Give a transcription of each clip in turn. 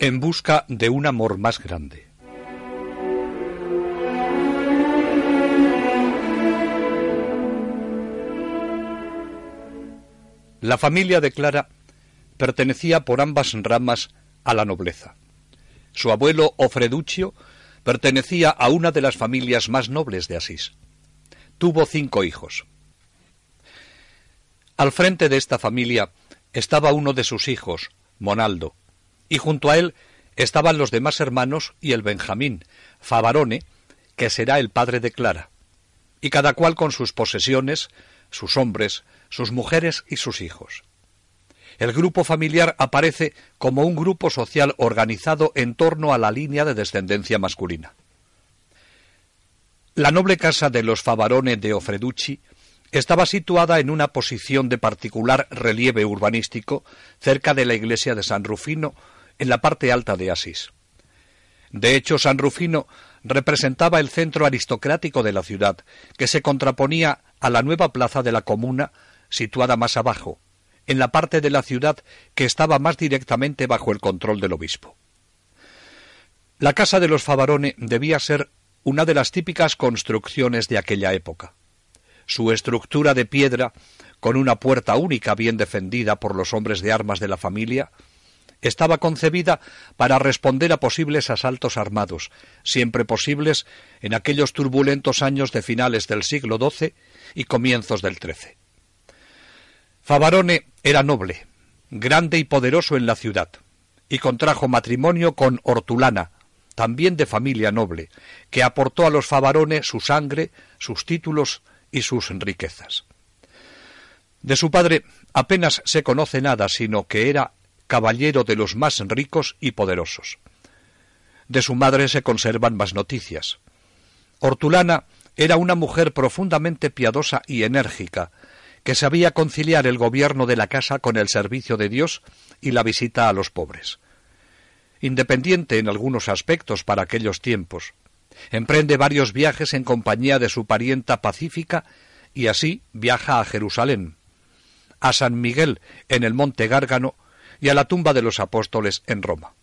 En busca de un amor más grande. La familia de Clara pertenecía por ambas ramas a la nobleza. Su abuelo Ofreduccio pertenecía a una de las familias más nobles de Asís. Tuvo cinco hijos. Al frente de esta familia estaba uno de sus hijos, Monaldo, y junto a él estaban los demás hermanos y el Benjamín, Favarone, que será el padre de Clara, y cada cual con sus posesiones, sus hombres, sus mujeres y sus hijos. El grupo familiar aparece como un grupo social organizado en torno a la línea de descendencia masculina. La noble casa de los Favarone de Ofreducci estaba situada en una posición de particular relieve urbanístico cerca de la iglesia de San Rufino, en la parte alta de Asís. De hecho, San Rufino representaba el centro aristocrático de la ciudad, que se contraponía a la nueva plaza de la comuna, situada más abajo, en la parte de la ciudad que estaba más directamente bajo el control del obispo. La casa de los Favarone debía ser una de las típicas construcciones de aquella época. Su estructura de piedra, con una puerta única bien defendida por los hombres de armas de la familia, estaba concebida para responder a posibles asaltos armados, siempre posibles en aquellos turbulentos años de finales del siglo XII y comienzos del XIII. Favarone era noble, grande y poderoso en la ciudad, y contrajo matrimonio con Hortulana, también de familia noble, que aportó a los Favarone su sangre, sus títulos y sus riquezas. De su padre apenas se conoce nada, sino que era caballero de los más ricos y poderosos. De su madre se conservan más noticias. Hortulana era una mujer profundamente piadosa y enérgica, que sabía conciliar el gobierno de la casa con el servicio de Dios y la visita a los pobres. Independiente en algunos aspectos para aquellos tiempos, emprende varios viajes en compañía de su parienta pacífica y así viaja a Jerusalén, a San Miguel en el monte Gárgano y a la tumba de los apóstoles en Roma.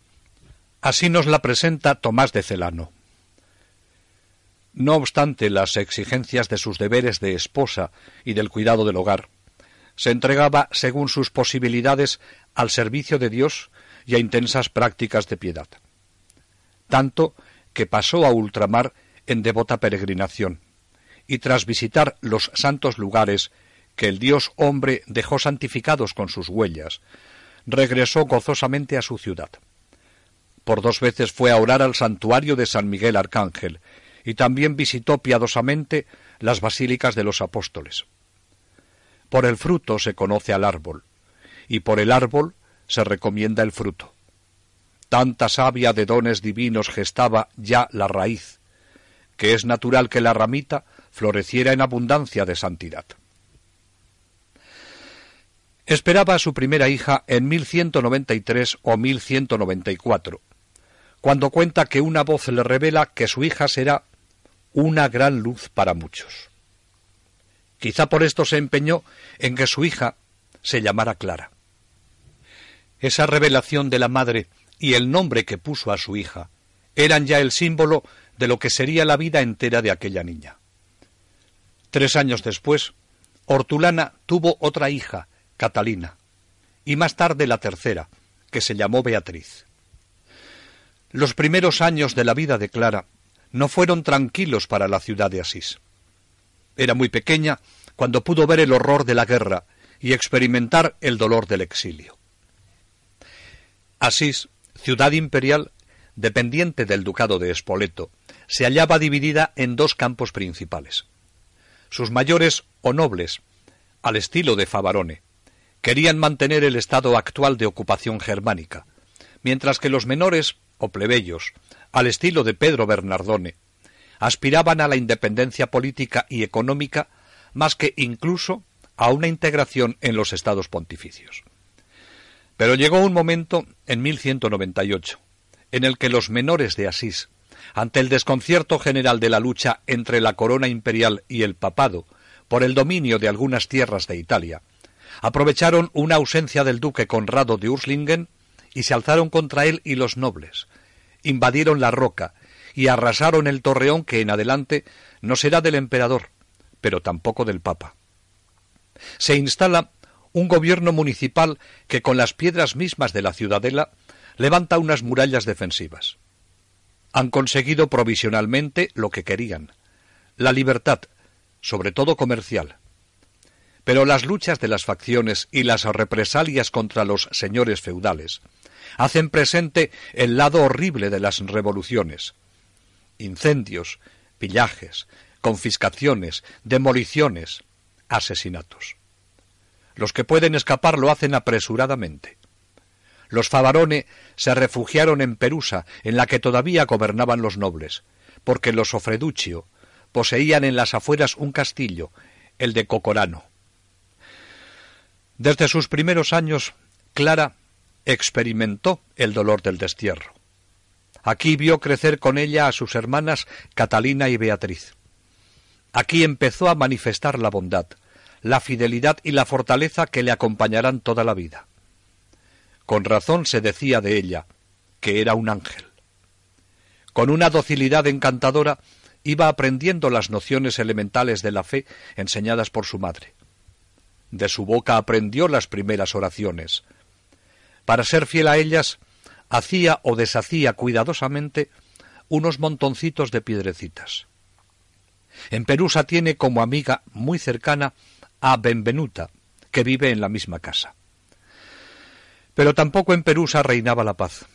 Así nos la presenta Tomás de Celano. No obstante las exigencias de sus deberes de esposa y del cuidado del hogar, se entregaba según sus posibilidades al servicio de Dios y a intensas prácticas de piedad. Tanto que pasó a ultramar en devota peregrinación, y tras visitar los santos lugares que el Dios hombre dejó santificados con sus huellas, regresó gozosamente a su ciudad. Por dos veces fue a orar al santuario de San Miguel Arcángel, y también visitó piadosamente las basílicas de los apóstoles. Por el fruto se conoce al árbol, y por el árbol se recomienda el fruto. Tanta savia de dones divinos gestaba ya la raíz, que es natural que la ramita floreciera en abundancia de santidad. Esperaba a su primera hija en 1193 o 1194, cuando cuenta que una voz le revela que su hija será una gran luz para muchos. Quizá por esto se empeñó en que su hija se llamara Clara. Esa revelación de la madre y el nombre que puso a su hija eran ya el símbolo de lo que sería la vida entera de aquella niña. Tres años después, Hortulana tuvo otra hija, Catalina, y más tarde la tercera, que se llamó Beatriz. Los primeros años de la vida de Clara no fueron tranquilos para la ciudad de Asís. Era muy pequeña cuando pudo ver el horror de la guerra y experimentar el dolor del exilio. Asís, ciudad imperial, dependiente del ducado de Espoleto, se hallaba dividida en dos campos principales. Sus mayores o nobles, al estilo de Favarone, querían mantener el estado actual de ocupación germánica, mientras que los menores o plebeyos, al estilo de Pedro Bernardone, aspiraban a la independencia política y económica más que incluso a una integración en los estados pontificios. Pero llegó un momento en 1198 en el que los menores de Asís, ante el desconcierto general de la lucha entre la corona imperial y el papado por el dominio de algunas tierras de Italia, aprovecharon una ausencia del duque Conrado de Urslingen y se alzaron contra él y los nobles, invadieron la roca y arrasaron el torreón que en adelante no será del emperador, pero tampoco del papa. Se instala un gobierno municipal que con las piedras mismas de la ciudadela levanta unas murallas defensivas. Han conseguido provisionalmente lo que querían, la libertad, sobre todo comercial. Pero las luchas de las facciones y las represalias contra los señores feudales hacen presente el lado horrible de las revoluciones. Incendios, pillajes, confiscaciones, demoliciones, asesinatos. Los que pueden escapar lo hacen apresuradamente. Los Favarone se refugiaron en Perusa, en la que todavía gobernaban los nobles, porque los Ofreduccio poseían en las afueras un castillo, el de Cocorano. Desde sus primeros años, Clara experimentó el dolor del destierro. Aquí vio crecer con ella a sus hermanas Catalina y Beatriz. Aquí empezó a manifestar la bondad, la fidelidad y la fortaleza que le acompañarán toda la vida. Con razón se decía de ella que era un ángel. Con una docilidad encantadora iba aprendiendo las nociones elementales de la fe enseñadas por su madre. De su boca aprendió las primeras oraciones, para ser fiel a ellas, hacía o deshacía cuidadosamente unos montoncitos de piedrecitas. En Perusa tiene como amiga muy cercana a Benvenuta, que vive en la misma casa. Pero tampoco en Perusa reinaba la paz.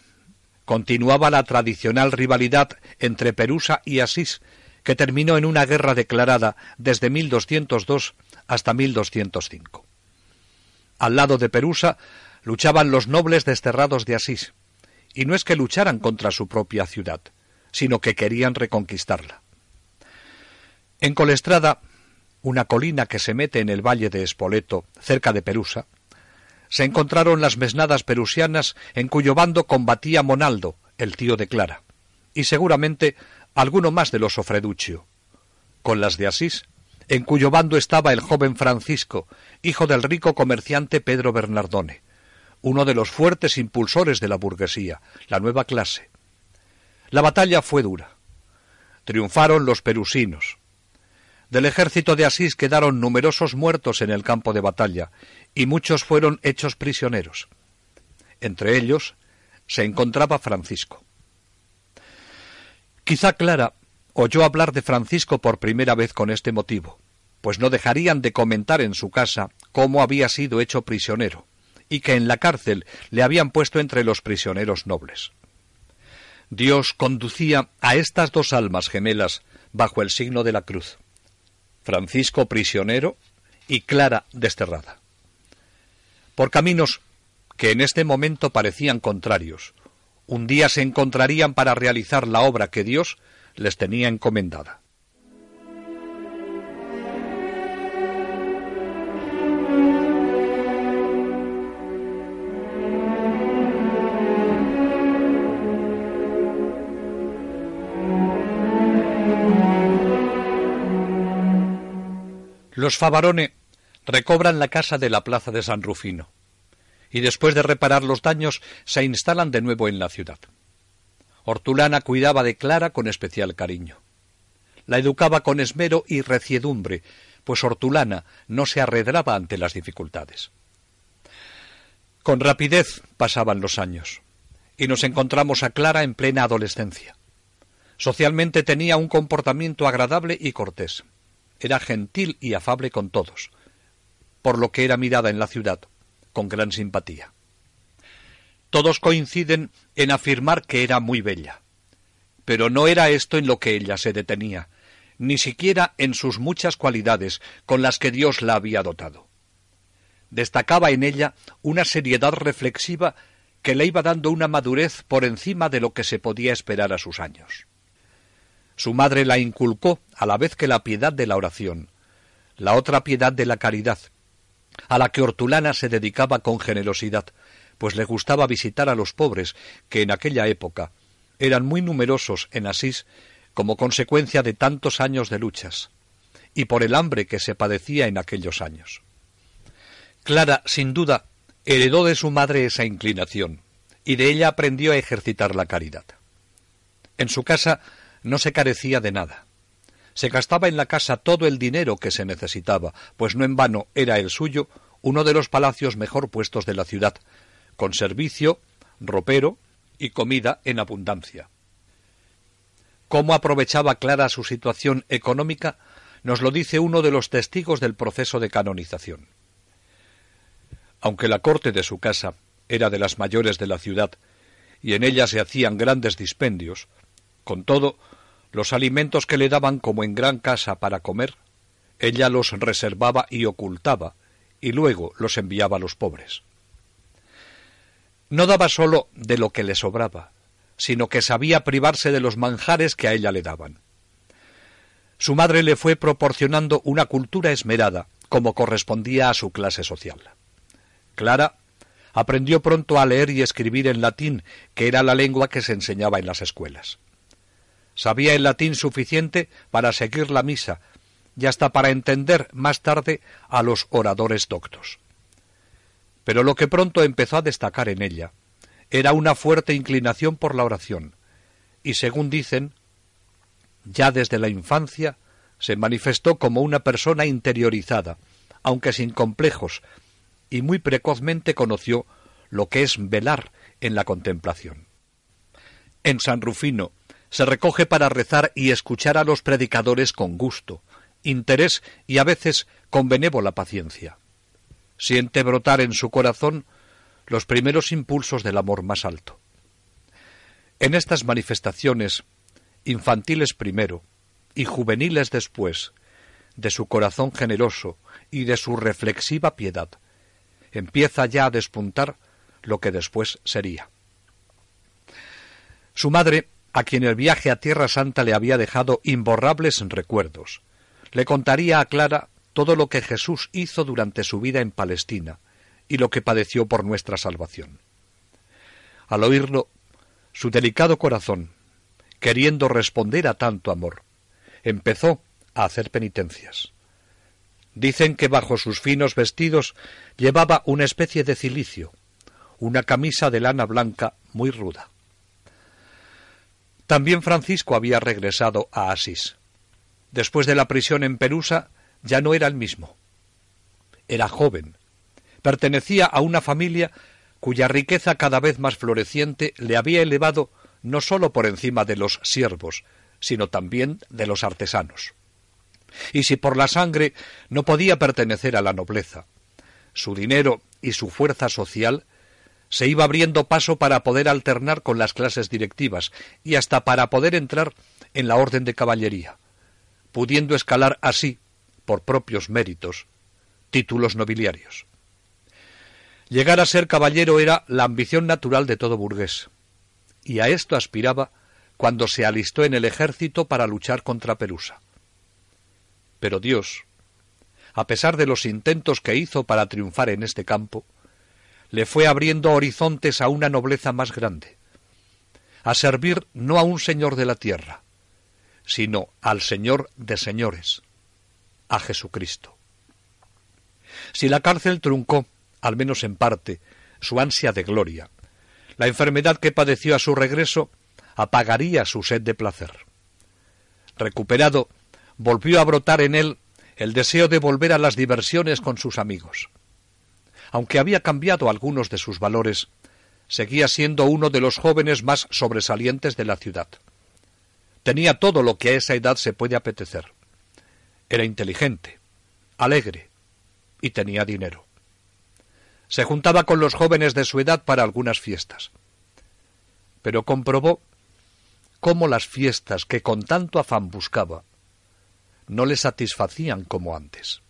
Continuaba la tradicional rivalidad entre Perusa y Asís, que terminó en una guerra declarada desde 1202 hasta 1205. Al lado de Perusa luchaban los nobles desterrados de Asís, y no es que lucharan contra su propia ciudad, sino que querían reconquistarla. En Colestrada, una colina que se mete en el valle de Espoleto, cerca de Perusa, se encontraron las mesnadas perusianas en cuyo bando combatía Monaldo, el tío de Clara, y seguramente alguno más de los Ofreduccio. Con las de Asís, en cuyo bando estaba el joven Francisco, hijo del rico comerciante Pedro Bernardone, uno de los fuertes impulsores de la burguesía, la nueva clase. La batalla fue dura. Triunfaron los perusinos. Del ejército de Asís quedaron numerosos muertos en el campo de batalla, y muchos fueron hechos prisioneros. Entre ellos se encontraba Francisco. Quizá Clara oyó hablar de Francisco por primera vez con este motivo, pues no dejarían de comentar en su casa cómo había sido hecho prisionero y que en la cárcel le habían puesto entre los prisioneros nobles. Dios conducía a estas dos almas gemelas bajo el signo de la cruz. Francisco prisionero y Clara desterrada. Por caminos que en este momento parecían contrarios, un día se encontrarían para realizar la obra que Dios les tenía encomendada. Los Favarone recobran la casa de la plaza de San Rufino y después de reparar los daños se instalan de nuevo en la ciudad. Hortulana cuidaba de Clara con especial cariño. La educaba con esmero y reciedumbre, pues Hortulana no se arredraba ante las dificultades. Con rapidez pasaban los años, y nos encontramos a Clara en plena adolescencia. Socialmente tenía un comportamiento agradable y cortés era gentil y afable con todos, por lo que era mirada en la ciudad con gran simpatía. Todos coinciden en afirmar que era muy bella, pero no era esto en lo que ella se detenía, ni siquiera en sus muchas cualidades con las que Dios la había dotado. Destacaba en ella una seriedad reflexiva que le iba dando una madurez por encima de lo que se podía esperar a sus años. Su madre la inculcó a la vez que la piedad de la oración, la otra piedad de la caridad, a la que Hortulana se dedicaba con generosidad, pues le gustaba visitar a los pobres, que en aquella época eran muy numerosos en Asís como consecuencia de tantos años de luchas, y por el hambre que se padecía en aquellos años. Clara, sin duda, heredó de su madre esa inclinación, y de ella aprendió a ejercitar la caridad. En su casa no se carecía de nada. Se gastaba en la casa todo el dinero que se necesitaba, pues no en vano era el suyo uno de los palacios mejor puestos de la ciudad, con servicio, ropero y comida en abundancia. Cómo aprovechaba Clara su situación económica nos lo dice uno de los testigos del proceso de canonización. Aunque la corte de su casa era de las mayores de la ciudad y en ella se hacían grandes dispendios, con todo, los alimentos que le daban como en gran casa para comer, ella los reservaba y ocultaba, y luego los enviaba a los pobres. No daba sólo de lo que le sobraba, sino que sabía privarse de los manjares que a ella le daban. Su madre le fue proporcionando una cultura esmerada, como correspondía a su clase social. Clara aprendió pronto a leer y escribir en latín, que era la lengua que se enseñaba en las escuelas. Sabía el latín suficiente para seguir la misa y hasta para entender más tarde a los oradores doctos. Pero lo que pronto empezó a destacar en ella era una fuerte inclinación por la oración, y según dicen, ya desde la infancia se manifestó como una persona interiorizada, aunque sin complejos, y muy precozmente conoció lo que es velar en la contemplación. En San Rufino se recoge para rezar y escuchar a los predicadores con gusto, interés y a veces con benévola paciencia. Siente brotar en su corazón los primeros impulsos del amor más alto. En estas manifestaciones infantiles primero y juveniles después, de su corazón generoso y de su reflexiva piedad, empieza ya a despuntar lo que después sería. Su madre, a quien el viaje a Tierra Santa le había dejado imborrables recuerdos, le contaría a Clara todo lo que Jesús hizo durante su vida en Palestina y lo que padeció por nuestra salvación. Al oírlo, su delicado corazón, queriendo responder a tanto amor, empezó a hacer penitencias. Dicen que bajo sus finos vestidos llevaba una especie de cilicio, una camisa de lana blanca muy ruda. También Francisco había regresado a Asís. Después de la prisión en Perusa ya no era el mismo. Era joven. Pertenecía a una familia cuya riqueza cada vez más floreciente le había elevado no sólo por encima de los siervos, sino también de los artesanos. Y si por la sangre no podía pertenecer a la nobleza, su dinero y su fuerza social se iba abriendo paso para poder alternar con las clases directivas y hasta para poder entrar en la orden de caballería, pudiendo escalar así, por propios méritos, títulos nobiliarios. Llegar a ser caballero era la ambición natural de todo burgués y a esto aspiraba cuando se alistó en el ejército para luchar contra Perusa. Pero Dios, a pesar de los intentos que hizo para triunfar en este campo, le fue abriendo horizontes a una nobleza más grande, a servir no a un señor de la tierra, sino al Señor de señores, a Jesucristo. Si la cárcel truncó, al menos en parte, su ansia de gloria, la enfermedad que padeció a su regreso apagaría su sed de placer. Recuperado, volvió a brotar en él el deseo de volver a las diversiones con sus amigos. Aunque había cambiado algunos de sus valores, seguía siendo uno de los jóvenes más sobresalientes de la ciudad. Tenía todo lo que a esa edad se puede apetecer. Era inteligente, alegre y tenía dinero se juntaba con los jóvenes de su edad para algunas fiestas. Pero comprobó cómo las fiestas que con tanto afán buscaba no le satisfacían como antes.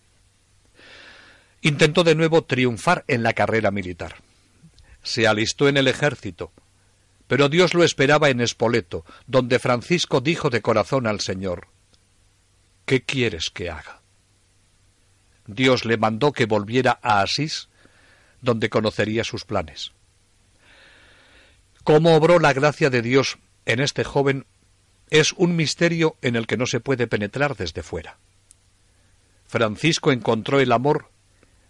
Intentó de nuevo triunfar en la carrera militar. Se alistó en el ejército, pero Dios lo esperaba en Espoleto, donde Francisco dijo de corazón al Señor ¿Qué quieres que haga? Dios le mandó que volviera a Asís donde conocería sus planes. Cómo obró la gracia de Dios en este joven es un misterio en el que no se puede penetrar desde fuera. Francisco encontró el amor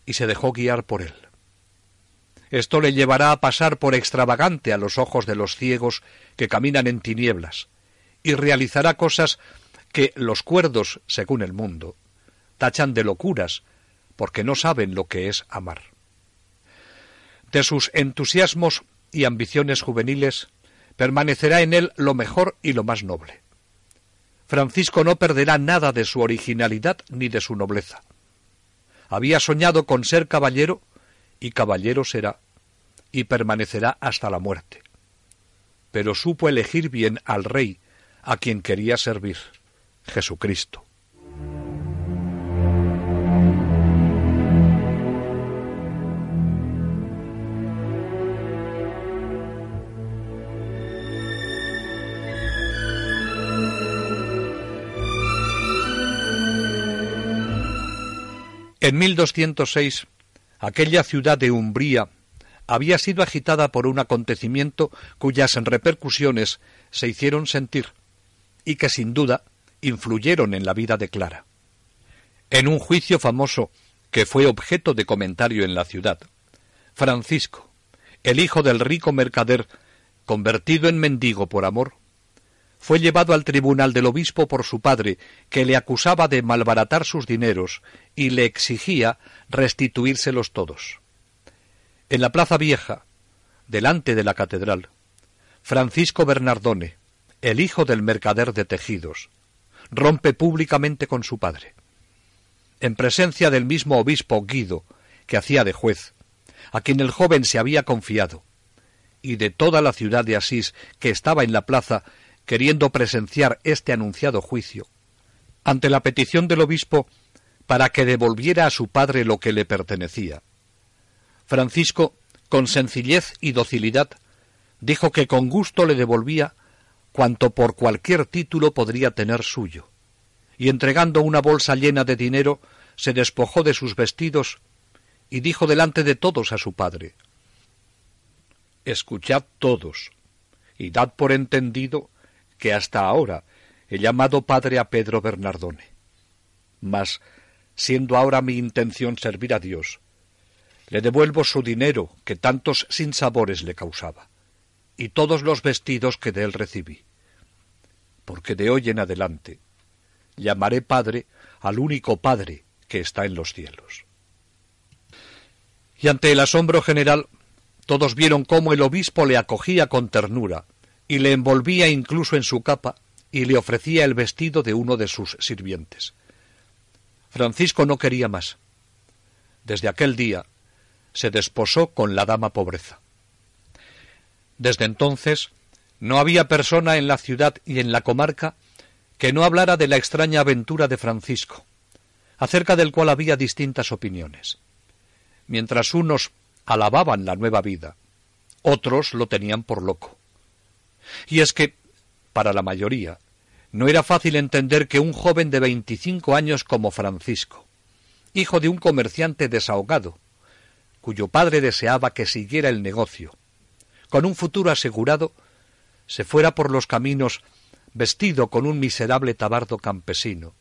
y se dejó guiar por él. Esto le llevará a pasar por extravagante a los ojos de los ciegos que caminan en tinieblas, y realizará cosas que los cuerdos, según el mundo, tachan de locuras, porque no saben lo que es amar. De sus entusiasmos y ambiciones juveniles permanecerá en él lo mejor y lo más noble. Francisco no perderá nada de su originalidad ni de su nobleza. Había soñado con ser caballero y caballero será, y permanecerá hasta la muerte. Pero supo elegir bien al rey a quien quería servir, Jesucristo. En 1206, aquella ciudad de Umbría había sido agitada por un acontecimiento cuyas repercusiones se hicieron sentir y que sin duda influyeron en la vida de Clara. En un juicio famoso que fue objeto de comentario en la ciudad, Francisco, el hijo del rico mercader, convertido en mendigo por amor, fue llevado al tribunal del obispo por su padre, que le acusaba de malbaratar sus dineros y le exigía restituírselos todos. En la Plaza Vieja, delante de la catedral, Francisco Bernardone, el hijo del mercader de tejidos, rompe públicamente con su padre. En presencia del mismo obispo Guido, que hacía de juez, a quien el joven se había confiado, y de toda la ciudad de Asís que estaba en la plaza queriendo presenciar este anunciado juicio, ante la petición del obispo para que devolviera a su padre lo que le pertenecía. Francisco, con sencillez y docilidad, dijo que con gusto le devolvía cuanto por cualquier título podría tener suyo, y entregando una bolsa llena de dinero, se despojó de sus vestidos y dijo delante de todos a su padre Escuchad todos, y dad por entendido que hasta ahora he llamado padre a Pedro Bernardone. Mas, siendo ahora mi intención servir a Dios, le devuelvo su dinero que tantos sinsabores le causaba, y todos los vestidos que de él recibí. Porque de hoy en adelante llamaré Padre al único Padre que está en los cielos. Y ante el asombro general, todos vieron cómo el obispo le acogía con ternura, y le envolvía incluso en su capa y le ofrecía el vestido de uno de sus sirvientes. Francisco no quería más. Desde aquel día se desposó con la dama pobreza. Desde entonces no había persona en la ciudad y en la comarca que no hablara de la extraña aventura de Francisco, acerca del cual había distintas opiniones. Mientras unos alababan la nueva vida, otros lo tenían por loco. Y es que, para la mayoría, no era fácil entender que un joven de veinticinco años como Francisco, hijo de un comerciante desahogado, cuyo padre deseaba que siguiera el negocio, con un futuro asegurado, se fuera por los caminos vestido con un miserable tabardo campesino,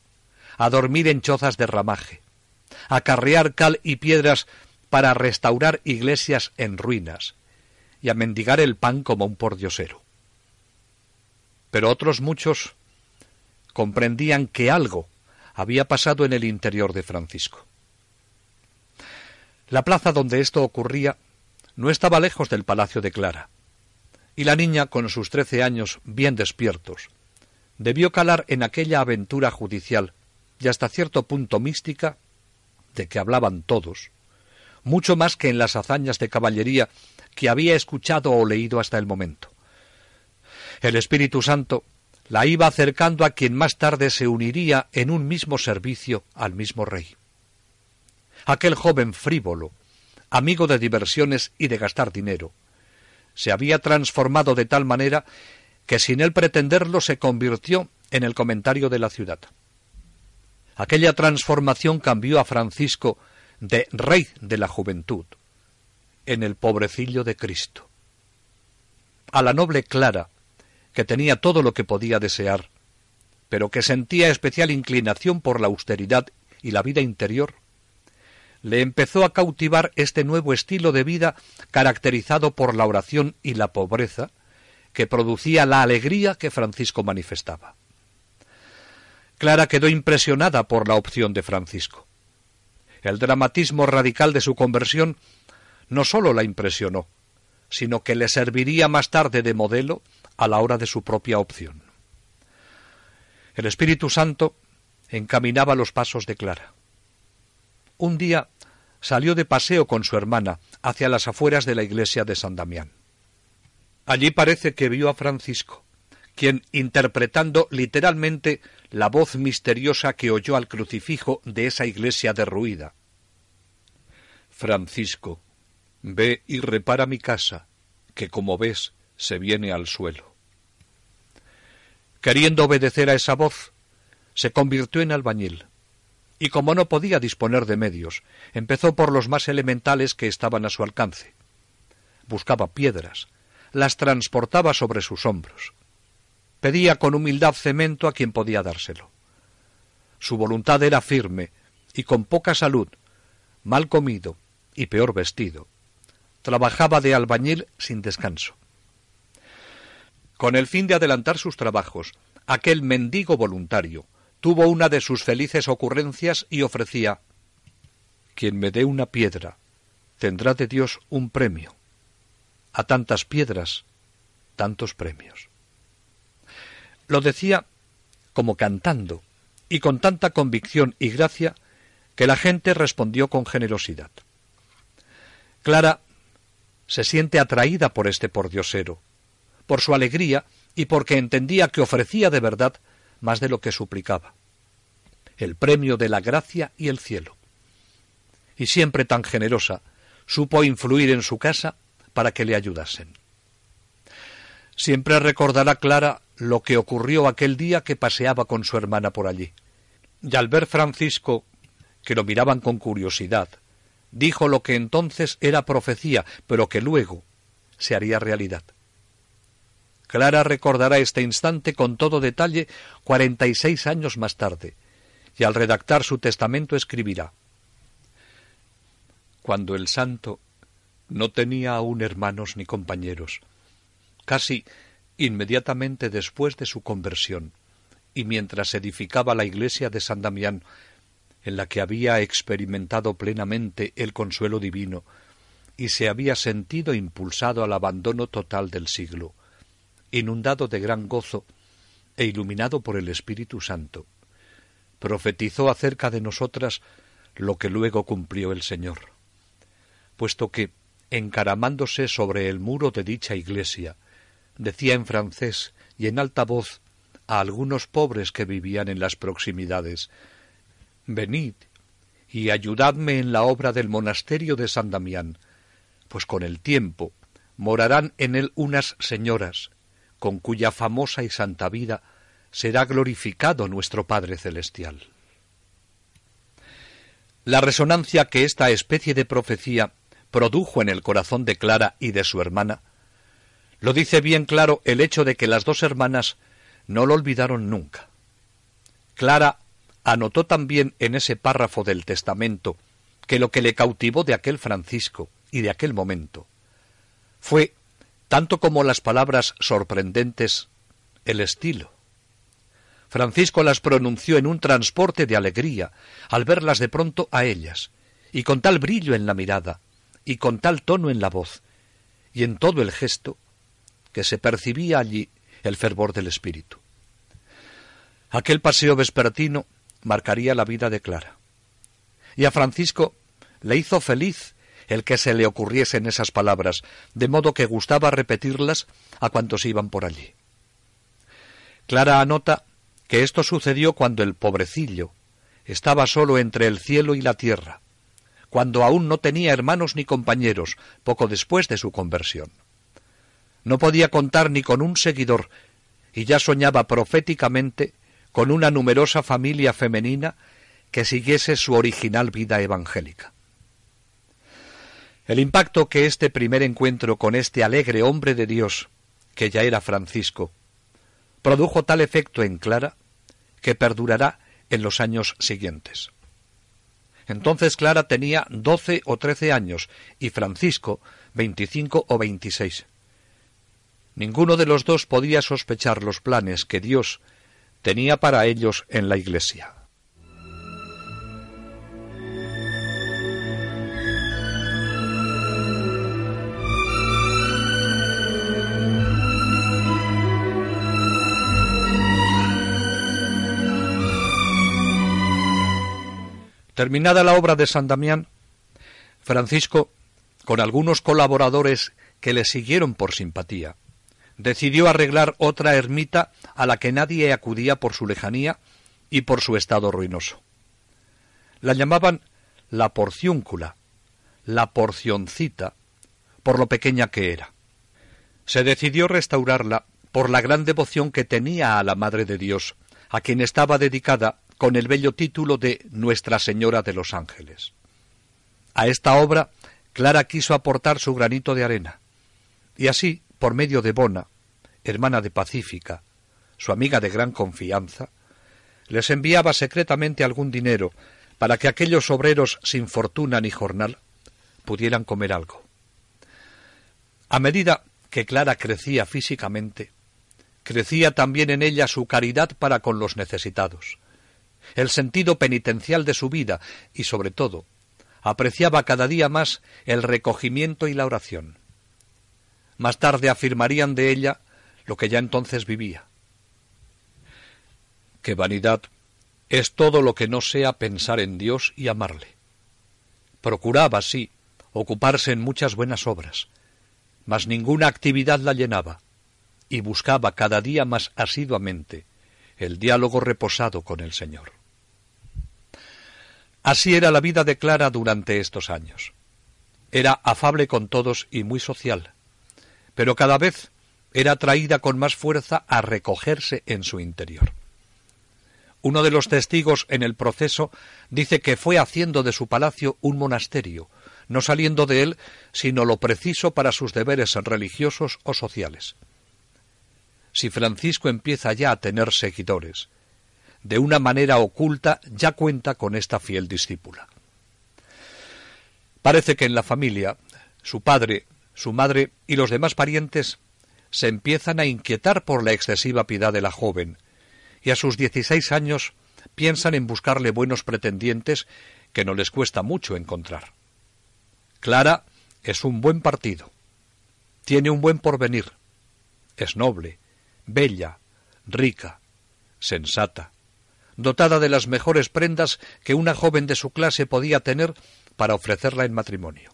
a dormir en chozas de ramaje, a carrear cal y piedras para restaurar iglesias en ruinas, y a mendigar el pan como un pordiosero pero otros muchos comprendían que algo había pasado en el interior de Francisco. La plaza donde esto ocurría no estaba lejos del palacio de Clara, y la niña, con sus trece años bien despiertos, debió calar en aquella aventura judicial y hasta cierto punto mística de que hablaban todos, mucho más que en las hazañas de caballería que había escuchado o leído hasta el momento. El Espíritu Santo la iba acercando a quien más tarde se uniría en un mismo servicio al mismo rey. Aquel joven frívolo, amigo de diversiones y de gastar dinero, se había transformado de tal manera que sin él pretenderlo se convirtió en el comentario de la ciudad. Aquella transformación cambió a Francisco de rey de la juventud en el pobrecillo de Cristo. A la noble Clara, que tenía todo lo que podía desear, pero que sentía especial inclinación por la austeridad y la vida interior, le empezó a cautivar este nuevo estilo de vida caracterizado por la oración y la pobreza, que producía la alegría que Francisco manifestaba. Clara quedó impresionada por la opción de Francisco. El dramatismo radical de su conversión no sólo la impresionó, sino que le serviría más tarde de modelo a la hora de su propia opción. El Espíritu Santo encaminaba los pasos de Clara. Un día salió de paseo con su hermana hacia las afueras de la iglesia de San Damián. Allí parece que vio a Francisco, quien, interpretando literalmente la voz misteriosa que oyó al crucifijo de esa iglesia derruida. Francisco, ve y repara mi casa, que como ves se viene al suelo. Queriendo obedecer a esa voz, se convirtió en albañil, y como no podía disponer de medios, empezó por los más elementales que estaban a su alcance. Buscaba piedras, las transportaba sobre sus hombros. Pedía con humildad cemento a quien podía dárselo. Su voluntad era firme, y con poca salud, mal comido y peor vestido, trabajaba de albañil sin descanso. Con el fin de adelantar sus trabajos, aquel mendigo voluntario tuvo una de sus felices ocurrencias y ofrecía Quien me dé una piedra tendrá de Dios un premio. A tantas piedras, tantos premios. Lo decía como cantando y con tanta convicción y gracia que la gente respondió con generosidad. Clara se siente atraída por este pordiosero, por su alegría y porque entendía que ofrecía de verdad más de lo que suplicaba. El premio de la gracia y el cielo. Y siempre tan generosa, supo influir en su casa para que le ayudasen. Siempre recordará Clara lo que ocurrió aquel día que paseaba con su hermana por allí. Y al ver Francisco, que lo miraban con curiosidad, dijo lo que entonces era profecía, pero que luego se haría realidad. Clara recordará este instante con todo detalle cuarenta y seis años más tarde, y al redactar su testamento escribirá Cuando el santo no tenía aún hermanos ni compañeros, casi inmediatamente después de su conversión, y mientras edificaba la iglesia de San Damián, en la que había experimentado plenamente el consuelo divino, y se había sentido impulsado al abandono total del siglo, inundado de gran gozo e iluminado por el Espíritu Santo, profetizó acerca de nosotras lo que luego cumplió el Señor, puesto que, encaramándose sobre el muro de dicha iglesia, decía en francés y en alta voz a algunos pobres que vivían en las proximidades Venid y ayudadme en la obra del monasterio de San Damián, pues con el tiempo morarán en él unas señoras, con cuya famosa y santa vida será glorificado nuestro Padre Celestial. La resonancia que esta especie de profecía produjo en el corazón de Clara y de su hermana, lo dice bien claro el hecho de que las dos hermanas no lo olvidaron nunca. Clara anotó también en ese párrafo del testamento que lo que le cautivó de aquel Francisco y de aquel momento fue, tanto como las palabras sorprendentes, el estilo. Francisco las pronunció en un transporte de alegría al verlas de pronto a ellas, y con tal brillo en la mirada, y con tal tono en la voz, y en todo el gesto, que se percibía allí el fervor del espíritu. Aquel paseo vespertino marcaría la vida de Clara. Y a Francisco le hizo feliz el que se le ocurriesen esas palabras, de modo que gustaba repetirlas a cuantos iban por allí. Clara anota que esto sucedió cuando el pobrecillo estaba solo entre el cielo y la tierra, cuando aún no tenía hermanos ni compañeros, poco después de su conversión. No podía contar ni con un seguidor, y ya soñaba proféticamente con una numerosa familia femenina que siguiese su original vida evangélica. El impacto que este primer encuentro con este alegre hombre de Dios, que ya era Francisco, produjo tal efecto en Clara que perdurará en los años siguientes. Entonces Clara tenía doce o trece años y Francisco veinticinco o veintiséis. Ninguno de los dos podía sospechar los planes que Dios tenía para ellos en la Iglesia. Terminada la obra de San Damián, Francisco, con algunos colaboradores que le siguieron por simpatía, decidió arreglar otra ermita a la que nadie acudía por su lejanía y por su estado ruinoso. La llamaban la porciúncula, la porcioncita, por lo pequeña que era. Se decidió restaurarla por la gran devoción que tenía a la Madre de Dios, a quien estaba dedicada con el bello título de Nuestra Señora de los Ángeles. A esta obra Clara quiso aportar su granito de arena, y así, por medio de Bona, hermana de Pacífica, su amiga de gran confianza, les enviaba secretamente algún dinero para que aquellos obreros sin fortuna ni jornal pudieran comer algo. A medida que Clara crecía físicamente, crecía también en ella su caridad para con los necesitados, el sentido penitencial de su vida y, sobre todo, apreciaba cada día más el recogimiento y la oración. Más tarde afirmarían de ella lo que ya entonces vivía. Que vanidad es todo lo que no sea pensar en Dios y amarle. Procuraba, sí, ocuparse en muchas buenas obras, mas ninguna actividad la llenaba, y buscaba cada día más asiduamente el diálogo reposado con el Señor. Así era la vida de Clara durante estos años. Era afable con todos y muy social, pero cada vez era atraída con más fuerza a recogerse en su interior. Uno de los testigos en el proceso dice que fue haciendo de su palacio un monasterio, no saliendo de él sino lo preciso para sus deberes religiosos o sociales. Si Francisco empieza ya a tener seguidores, de una manera oculta, ya cuenta con esta fiel discípula. Parece que en la familia, su padre, su madre y los demás parientes se empiezan a inquietar por la excesiva piedad de la joven, y a sus dieciséis años piensan en buscarle buenos pretendientes que no les cuesta mucho encontrar. Clara es un buen partido, tiene un buen porvenir, es noble, bella, rica, sensata, dotada de las mejores prendas que una joven de su clase podía tener para ofrecerla en matrimonio.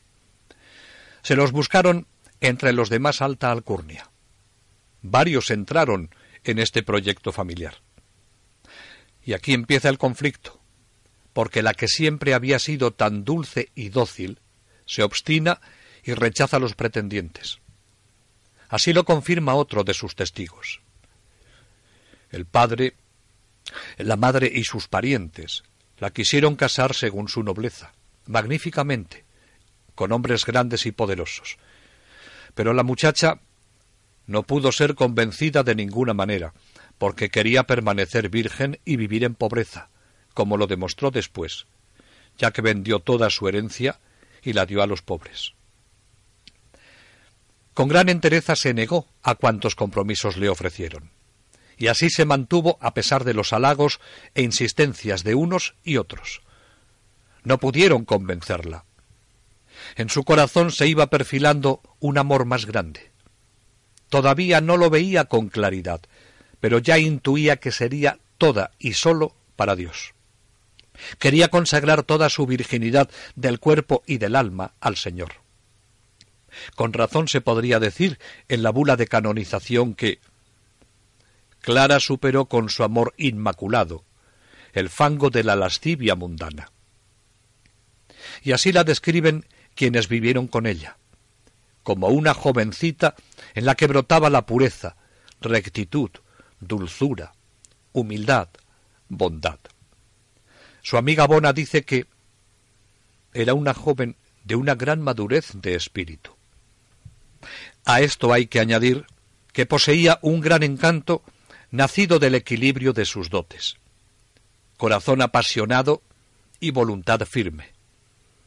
Se los buscaron entre los de más alta alcurnia. Varios entraron en este proyecto familiar. Y aquí empieza el conflicto, porque la que siempre había sido tan dulce y dócil se obstina y rechaza a los pretendientes. Así lo confirma otro de sus testigos. El padre la madre y sus parientes la quisieron casar según su nobleza, magníficamente, con hombres grandes y poderosos. Pero la muchacha no pudo ser convencida de ninguna manera, porque quería permanecer virgen y vivir en pobreza, como lo demostró después, ya que vendió toda su herencia y la dio a los pobres. Con gran entereza se negó a cuantos compromisos le ofrecieron y así se mantuvo a pesar de los halagos e insistencias de unos y otros. No pudieron convencerla. En su corazón se iba perfilando un amor más grande. Todavía no lo veía con claridad, pero ya intuía que sería toda y sólo para Dios. Quería consagrar toda su virginidad del cuerpo y del alma al Señor. Con razón se podría decir en la bula de canonización que Clara superó con su amor inmaculado el fango de la lascivia mundana. Y así la describen quienes vivieron con ella, como una jovencita en la que brotaba la pureza, rectitud, dulzura, humildad, bondad. Su amiga Bona dice que era una joven de una gran madurez de espíritu. A esto hay que añadir que poseía un gran encanto nacido del equilibrio de sus dotes. Corazón apasionado y voluntad firme,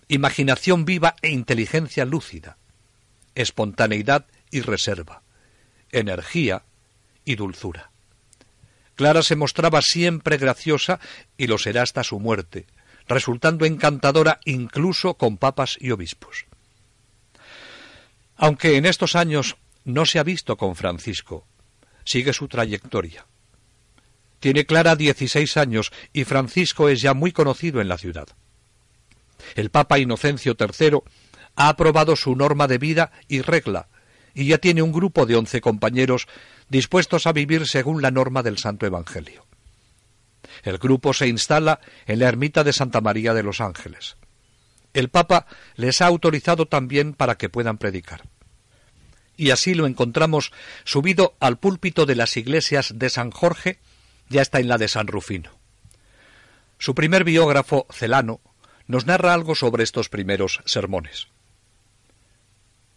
imaginación viva e inteligencia lúcida, espontaneidad y reserva, energía y dulzura. Clara se mostraba siempre graciosa y lo será hasta su muerte, resultando encantadora incluso con papas y obispos. Aunque en estos años no se ha visto con Francisco, sigue su trayectoria. Tiene Clara dieciséis años y Francisco es ya muy conocido en la ciudad. El Papa Inocencio III ha aprobado su norma de vida y regla, y ya tiene un grupo de once compañeros dispuestos a vivir según la norma del Santo Evangelio. El grupo se instala en la ermita de Santa María de los Ángeles. El Papa les ha autorizado también para que puedan predicar. Y así lo encontramos subido al púlpito de las iglesias de San Jorge, ya está en la de San Rufino. Su primer biógrafo, Celano, nos narra algo sobre estos primeros sermones.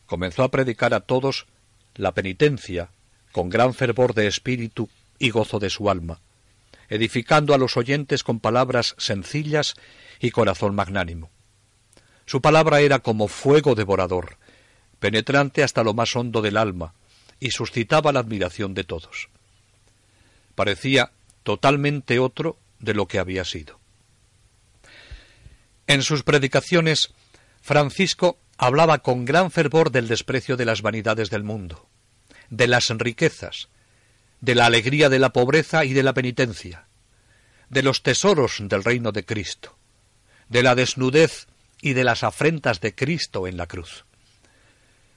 Comenzó a predicar a todos la penitencia con gran fervor de espíritu y gozo de su alma, edificando a los oyentes con palabras sencillas y corazón magnánimo. Su palabra era como fuego devorador, penetrante hasta lo más hondo del alma, y suscitaba la admiración de todos. Parecía totalmente otro de lo que había sido. En sus predicaciones, Francisco hablaba con gran fervor del desprecio de las vanidades del mundo, de las riquezas, de la alegría de la pobreza y de la penitencia, de los tesoros del reino de Cristo, de la desnudez y de las afrentas de Cristo en la cruz.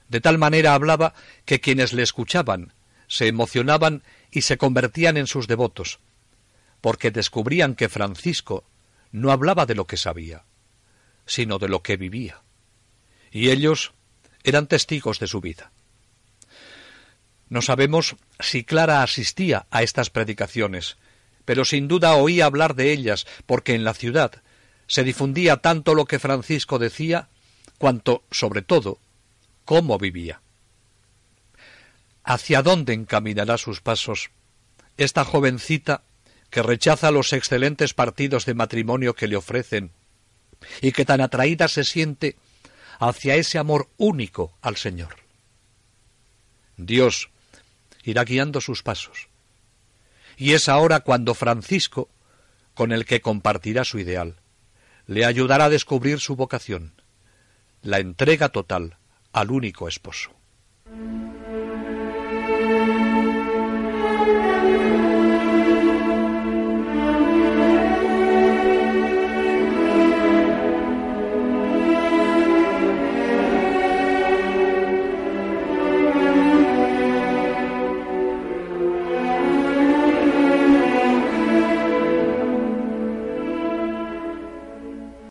De tal manera hablaba que quienes le escuchaban se emocionaban y se convertían en sus devotos, porque descubrían que Francisco no hablaba de lo que sabía, sino de lo que vivía, y ellos eran testigos de su vida. No sabemos si Clara asistía a estas predicaciones, pero sin duda oía hablar de ellas, porque en la ciudad se difundía tanto lo que Francisco decía, cuanto, sobre todo, cómo vivía. ¿Hacia dónde encaminará sus pasos esta jovencita que rechaza los excelentes partidos de matrimonio que le ofrecen y que tan atraída se siente hacia ese amor único al Señor? Dios irá guiando sus pasos. Y es ahora cuando Francisco, con el que compartirá su ideal, le ayudará a descubrir su vocación, la entrega total al único esposo.